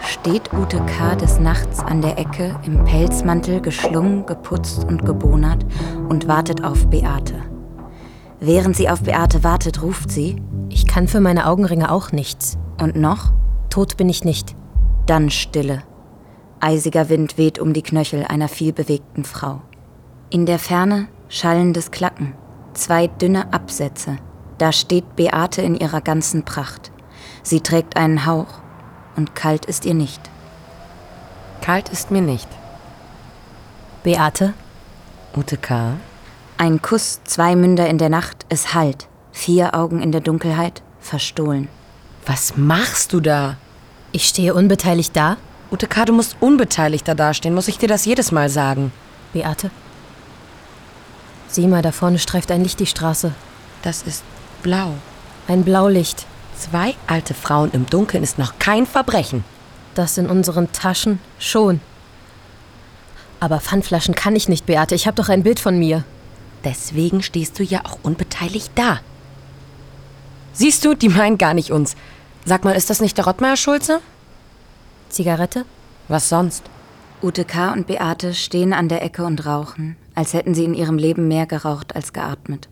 steht Ute K. des Nachts an der Ecke, im Pelzmantel geschlungen, geputzt und gebonert und wartet auf Beate. Während sie auf Beate wartet, ruft sie: Ich kann für meine Augenringe auch nichts. Und noch? Tot bin ich nicht. Dann Stille. Eisiger Wind weht um die Knöchel einer vielbewegten Frau. In der Ferne schallendes Klacken. Zwei dünne Absätze. Da steht Beate in ihrer ganzen Pracht. Sie trägt einen Hauch und kalt ist ihr nicht. Kalt ist mir nicht. Beate? Ute K. Ein Kuss, zwei Münder in der Nacht, es hallt. Vier Augen in der Dunkelheit, verstohlen. Was machst du da? Ich stehe unbeteiligt da? Ute K., du musst unbeteiligter dastehen. Muss ich dir das jedes Mal sagen? Beate? Sieh mal, da vorne streift ein Licht die Straße. Das ist blau. Ein Blaulicht. Zwei alte Frauen im Dunkeln ist noch kein Verbrechen. Das in unseren Taschen schon. Aber Pfandflaschen kann ich nicht, Beate. Ich habe doch ein Bild von mir. Deswegen stehst du ja auch unbeteiligt da. Siehst du, die meinen gar nicht uns. Sag mal, ist das nicht der Rottmeier Schulze? Zigarette? Was sonst? Ute K. und Beate stehen an der Ecke und rauchen, als hätten sie in ihrem Leben mehr geraucht als geatmet.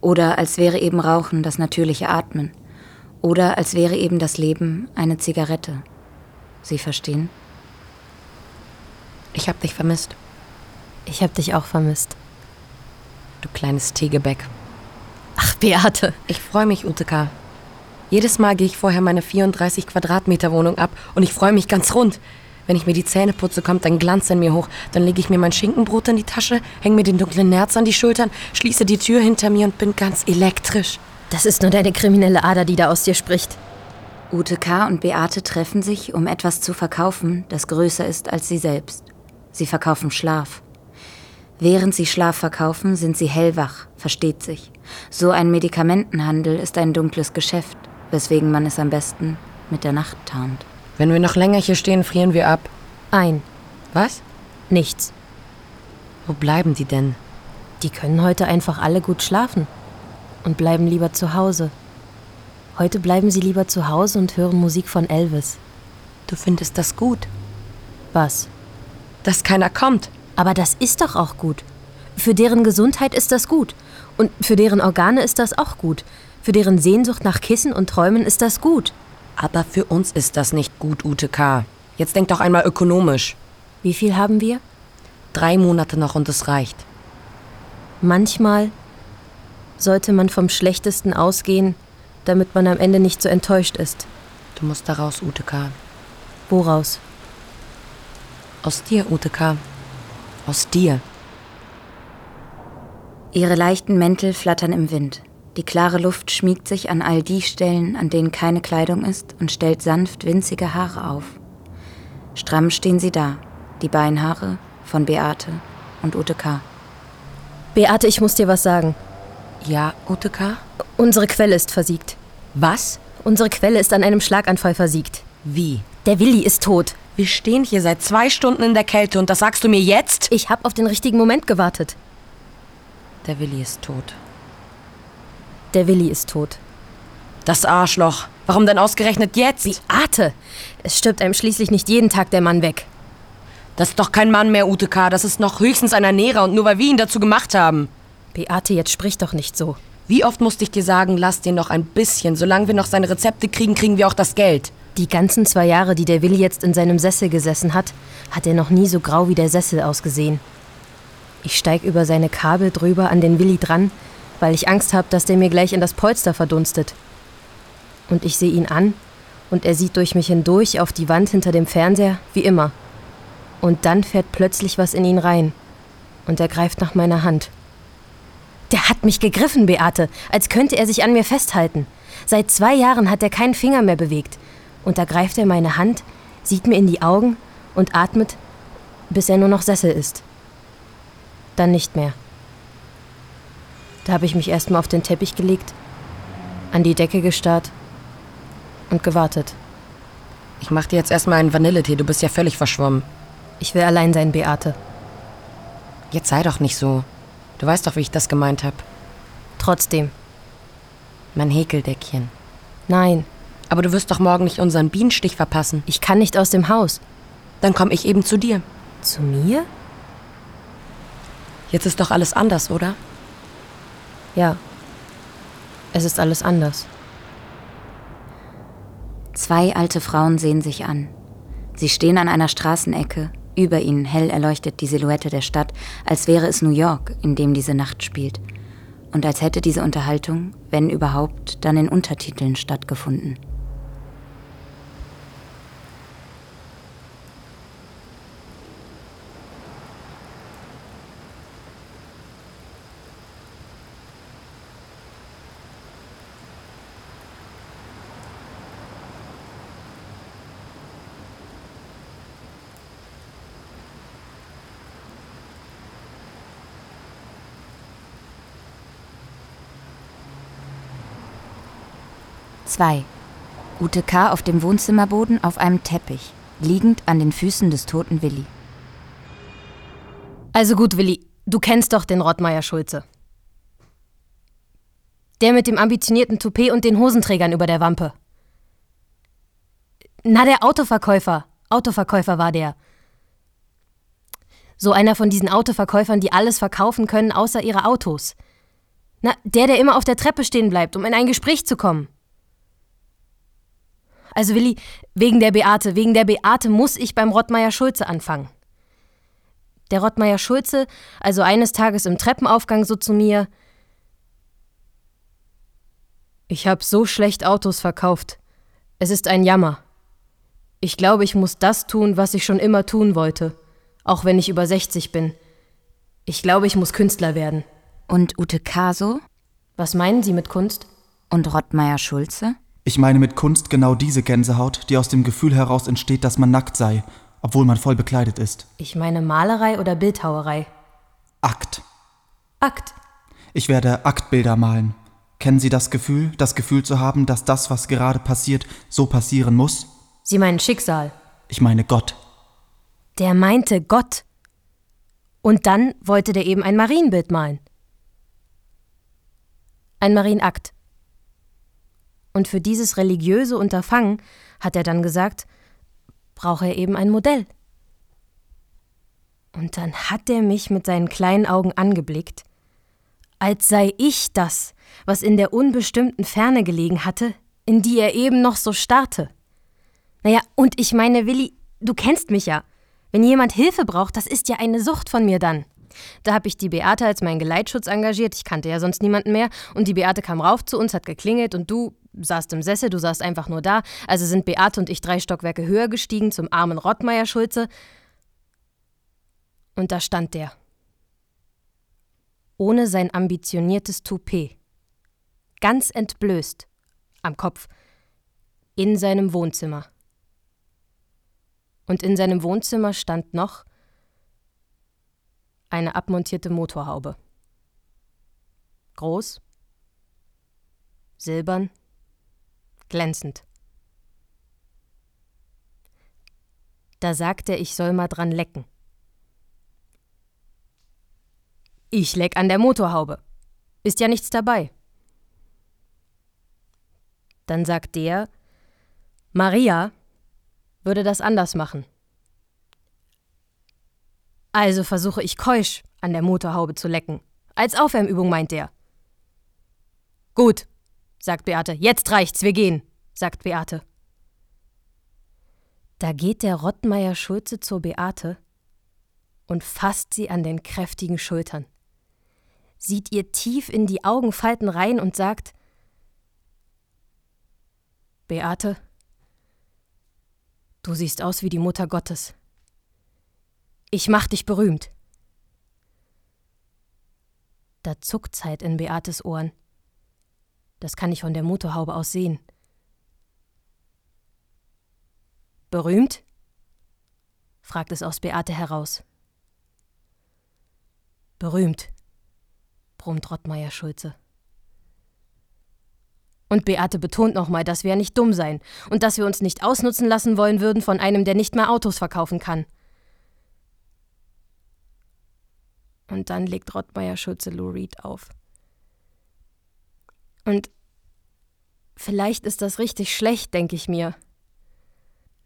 Oder als wäre eben Rauchen das natürliche Atmen. Oder als wäre eben das Leben eine Zigarette. Sie verstehen? Ich hab dich vermisst. Ich hab dich auch vermisst. Du kleines Tegebäck. Ach, Beate. Ich freue mich, Ute K. Jedes Mal gehe ich vorher meine 34 Quadratmeter Wohnung ab und ich freue mich ganz rund. Wenn ich mir die Zähne putze, kommt ein Glanz in mir hoch. Dann lege ich mir mein Schinkenbrot in die Tasche, hänge mir den dunklen Nerz an die Schultern, schließe die Tür hinter mir und bin ganz elektrisch. Das ist nur deine kriminelle Ader, die da aus dir spricht. Ute K. und Beate treffen sich, um etwas zu verkaufen, das größer ist als sie selbst. Sie verkaufen Schlaf. Während sie Schlaf verkaufen, sind sie hellwach, versteht sich. So ein Medikamentenhandel ist ein dunkles Geschäft, weswegen man es am besten mit der Nacht tarnt. Wenn wir noch länger hier stehen, frieren wir ab. Ein. Was? Nichts. Wo bleiben die denn? Die können heute einfach alle gut schlafen und bleiben lieber zu Hause. Heute bleiben sie lieber zu Hause und hören Musik von Elvis. Du findest das gut? Was? Dass keiner kommt. Aber das ist doch auch gut. Für deren Gesundheit ist das gut. Und für deren Organe ist das auch gut. Für deren Sehnsucht nach Kissen und Träumen ist das gut. Aber für uns ist das nicht gut, Ute K. Jetzt denk doch einmal ökonomisch. Wie viel haben wir? Drei Monate noch und es reicht. Manchmal sollte man vom Schlechtesten ausgehen, damit man am Ende nicht so enttäuscht ist. Du musst da raus, Ute K. Woraus? Aus dir, Ute K. Aus dir. Ihre leichten Mäntel flattern im Wind. Die klare Luft schmiegt sich an all die Stellen, an denen keine Kleidung ist, und stellt sanft winzige Haare auf. Stramm stehen sie da, die Beinhaare von Beate und Ute K. Beate, ich muss dir was sagen. Ja, Ute K. Unsere Quelle ist versiegt. Was? Unsere Quelle ist an einem Schlaganfall versiegt. Wie? Der Willi ist tot. Wir stehen hier seit zwei Stunden in der Kälte und das sagst du mir jetzt? Ich hab auf den richtigen Moment gewartet. Der Willi ist tot. Der Willi ist tot. Das Arschloch. Warum denn ausgerechnet jetzt? Beate! Es stirbt einem schließlich nicht jeden Tag der Mann weg. Das ist doch kein Mann mehr, Ute K. Das ist noch höchstens ein Ernährer und nur weil wir ihn dazu gemacht haben. Beate, jetzt sprich doch nicht so. Wie oft musste ich dir sagen, lass den noch ein bisschen. Solange wir noch seine Rezepte kriegen, kriegen wir auch das Geld. Die ganzen zwei Jahre, die der Willi jetzt in seinem Sessel gesessen hat, hat er noch nie so grau wie der Sessel ausgesehen. Ich steig über seine Kabel drüber an den Willi dran, weil ich Angst habe, dass der mir gleich in das Polster verdunstet. Und ich sehe ihn an und er sieht durch mich hindurch auf die Wand hinter dem Fernseher, wie immer. Und dann fährt plötzlich was in ihn rein. Und er greift nach meiner Hand. Der hat mich gegriffen, Beate, als könnte er sich an mir festhalten. Seit zwei Jahren hat er keinen Finger mehr bewegt. Und da greift er meine Hand, sieht mir in die Augen und atmet, bis er nur noch Sessel ist. Dann nicht mehr. Da habe ich mich erstmal auf den Teppich gelegt, an die Decke gestarrt und gewartet. Ich mach dir jetzt erstmal einen Vanilletee, du bist ja völlig verschwommen. Ich will allein sein, Beate. Jetzt sei doch nicht so. Du weißt doch, wie ich das gemeint hab. Trotzdem. Mein Häkeldeckchen. Nein. Aber du wirst doch morgen nicht unseren Bienenstich verpassen. Ich kann nicht aus dem Haus. Dann komme ich eben zu dir. Zu mir? Jetzt ist doch alles anders, oder? Ja. Es ist alles anders. Zwei alte Frauen sehen sich an. Sie stehen an einer Straßenecke. Über ihnen hell erleuchtet die Silhouette der Stadt, als wäre es New York, in dem diese Nacht spielt. Und als hätte diese Unterhaltung, wenn überhaupt, dann in Untertiteln stattgefunden. Zwei. Ute K. auf dem Wohnzimmerboden auf einem Teppich, liegend an den Füßen des toten Willi. Also gut, Willi, du kennst doch den Rottmeier Schulze. Der mit dem ambitionierten Toupet und den Hosenträgern über der Wampe. Na, der Autoverkäufer. Autoverkäufer war der. So einer von diesen Autoverkäufern, die alles verkaufen können, außer ihre Autos. Na, der, der immer auf der Treppe stehen bleibt, um in ein Gespräch zu kommen. Also Willi, wegen der Beate, wegen der Beate muss ich beim Rottmeier Schulze anfangen. Der Rottmeier Schulze, also eines Tages im Treppenaufgang so zu mir: Ich hab so schlecht Autos verkauft. Es ist ein Jammer. Ich glaube, ich muss das tun, was ich schon immer tun wollte, auch wenn ich über 60 bin. Ich glaube, ich muss Künstler werden. Und Ute Kaso? Was meinen Sie mit Kunst? Und Rottmeier Schulze? Ich meine mit Kunst genau diese Gänsehaut, die aus dem Gefühl heraus entsteht, dass man nackt sei, obwohl man voll bekleidet ist. Ich meine Malerei oder Bildhauerei? Akt. Akt. Ich werde Aktbilder malen. Kennen Sie das Gefühl, das Gefühl zu haben, dass das, was gerade passiert, so passieren muss? Sie meinen Schicksal. Ich meine Gott. Der meinte Gott. Und dann wollte der eben ein Marienbild malen. Ein Marienakt. Und für dieses religiöse Unterfangen, hat er dann gesagt, brauche er eben ein Modell. Und dann hat er mich mit seinen kleinen Augen angeblickt, als sei ich das, was in der unbestimmten Ferne gelegen hatte, in die er eben noch so starrte. Naja, und ich meine, Willi, du kennst mich ja. Wenn jemand Hilfe braucht, das ist ja eine Sucht von mir dann. Da habe ich die Beate als meinen Geleitschutz engagiert, ich kannte ja sonst niemanden mehr, und die Beate kam rauf zu uns, hat geklingelt und du, saßt im Sessel, du saßt einfach nur da. Also sind Beate und ich drei Stockwerke höher gestiegen zum armen Rottmeier Schulze. Und da stand der. Ohne sein ambitioniertes Toupet. Ganz entblößt. Am Kopf. In seinem Wohnzimmer. Und in seinem Wohnzimmer stand noch eine abmontierte Motorhaube. Groß, silbern, glänzend. Da sagt er, ich soll mal dran lecken. Ich leck an der Motorhaube. Ist ja nichts dabei. Dann sagt der, Maria würde das anders machen. Also versuche ich keusch an der Motorhaube zu lecken. Als Aufwärmübung meint er. Gut, sagt Beate. Jetzt reicht's, wir gehen, sagt Beate. Da geht der Rottmeier Schulze zur Beate und fasst sie an den kräftigen Schultern, sieht ihr tief in die Augenfalten rein und sagt: Beate, du siehst aus wie die Mutter Gottes. Ich mach dich berühmt. Da zuckt's halt in Beates Ohren. Das kann ich von der Motorhaube aus sehen. Berühmt? fragt es aus Beate heraus. Berühmt, brummt Rottmeier Schulze. Und Beate betont nochmal, dass wir ja nicht dumm sein und dass wir uns nicht ausnutzen lassen wollen würden von einem, der nicht mehr Autos verkaufen kann. Und dann legt Rottmeier Schulze Lou Reed auf. Und Vielleicht ist das richtig schlecht, denke ich mir.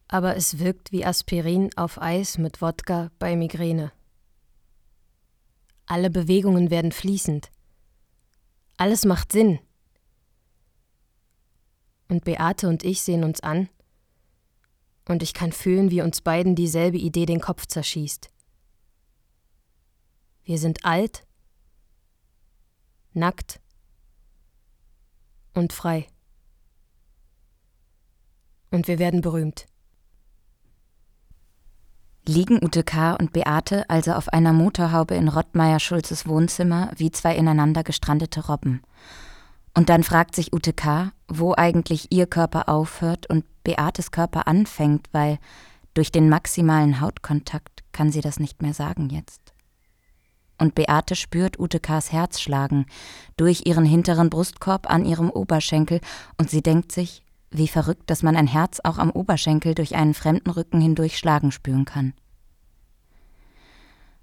Aber es wirkt wie Aspirin auf Eis mit Wodka bei Migräne. Alle Bewegungen werden fließend. Alles macht Sinn. Und Beate und ich sehen uns an, und ich kann fühlen, wie uns beiden dieselbe Idee den Kopf zerschießt. Wir sind alt, nackt und frei. Und wir werden berühmt. Liegen Ute K. und Beate also auf einer Motorhaube in Rottmeier Schulzes Wohnzimmer wie zwei ineinander gestrandete Robben. Und dann fragt sich Ute K., wo eigentlich ihr Körper aufhört und Beates Körper anfängt, weil durch den maximalen Hautkontakt kann sie das nicht mehr sagen jetzt und Beate spürt Ute K.s Herz schlagen, durch ihren hinteren Brustkorb an ihrem Oberschenkel, und sie denkt sich, wie verrückt, dass man ein Herz auch am Oberschenkel durch einen fremden Rücken hindurch schlagen spüren kann.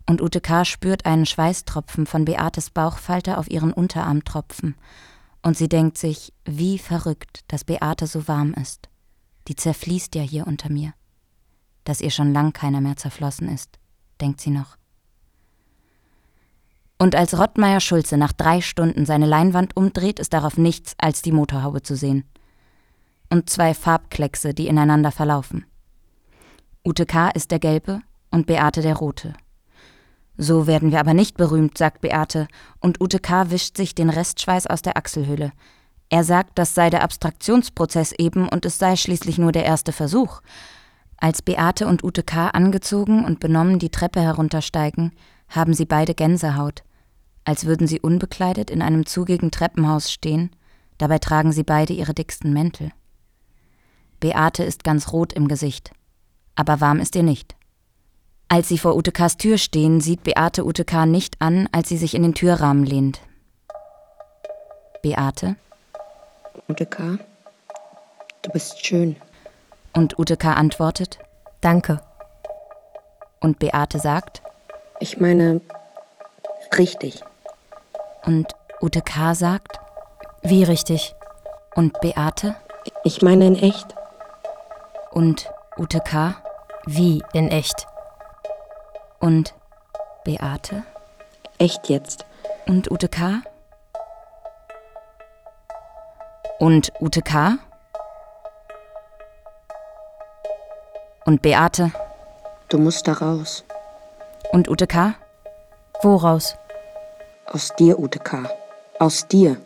Und Ute K. spürt einen Schweißtropfen von Beates Bauchfalte auf ihren Unterarm tropfen, und sie denkt sich, wie verrückt, dass Beate so warm ist. Die zerfließt ja hier unter mir. Dass ihr schon lang keiner mehr zerflossen ist, denkt sie noch. Und als Rottmeier Schulze nach drei Stunden seine Leinwand umdreht, ist darauf nichts als die Motorhaube zu sehen. Und zwei Farbkleckse, die ineinander verlaufen. Ute K. ist der gelbe und Beate der rote. So werden wir aber nicht berühmt, sagt Beate, und Ute K. wischt sich den Restschweiß aus der Achselhöhle. Er sagt, das sei der Abstraktionsprozess eben und es sei schließlich nur der erste Versuch. Als Beate und Ute K. angezogen und benommen die Treppe heruntersteigen, haben sie beide Gänsehaut als würden sie unbekleidet in einem zugigen Treppenhaus stehen, dabei tragen sie beide ihre dicksten Mäntel. Beate ist ganz rot im Gesicht, aber warm ist ihr nicht. Als sie vor Utekas Tür stehen, sieht Beate Uteka nicht an, als sie sich in den Türrahmen lehnt. Beate? Uteka, du bist schön. Und Uteka antwortet? Danke. Und Beate sagt? Ich meine, richtig. Und Ute K. sagt? Wie richtig? Und Beate? Ich meine in echt. Und Ute K.? Wie in echt? Und Beate? Echt jetzt. Und Ute K.? Und Ute K.? Und Beate? Du musst da raus. Und Ute K.? Woraus? Aus dir, Ute K. Aus dir.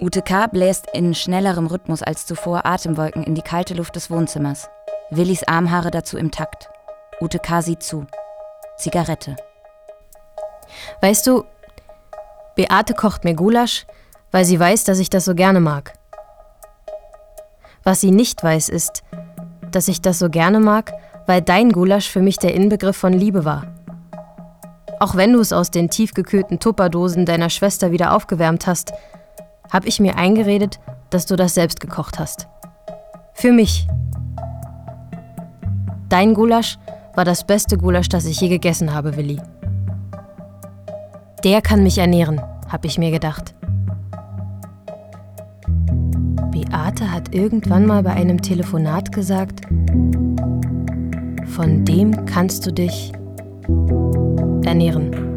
Ute K. bläst in schnellerem Rhythmus als zuvor Atemwolken in die kalte Luft des Wohnzimmers. Willis Armhaare dazu im Takt. Ute K. sieht zu. Zigarette. Weißt du, Beate kocht mir Gulasch, weil sie weiß, dass ich das so gerne mag. Was sie nicht weiß, ist, dass ich das so gerne mag, weil dein Gulasch für mich der Inbegriff von Liebe war. Auch wenn du es aus den tiefgekühlten Tupperdosen deiner Schwester wieder aufgewärmt hast, habe ich mir eingeredet, dass du das selbst gekocht hast. Für mich. Dein Gulasch war das beste Gulasch, das ich je gegessen habe, Willi. Der kann mich ernähren, habe ich mir gedacht. Beate hat irgendwann mal bei einem Telefonat gesagt, von dem kannst du dich ernähren.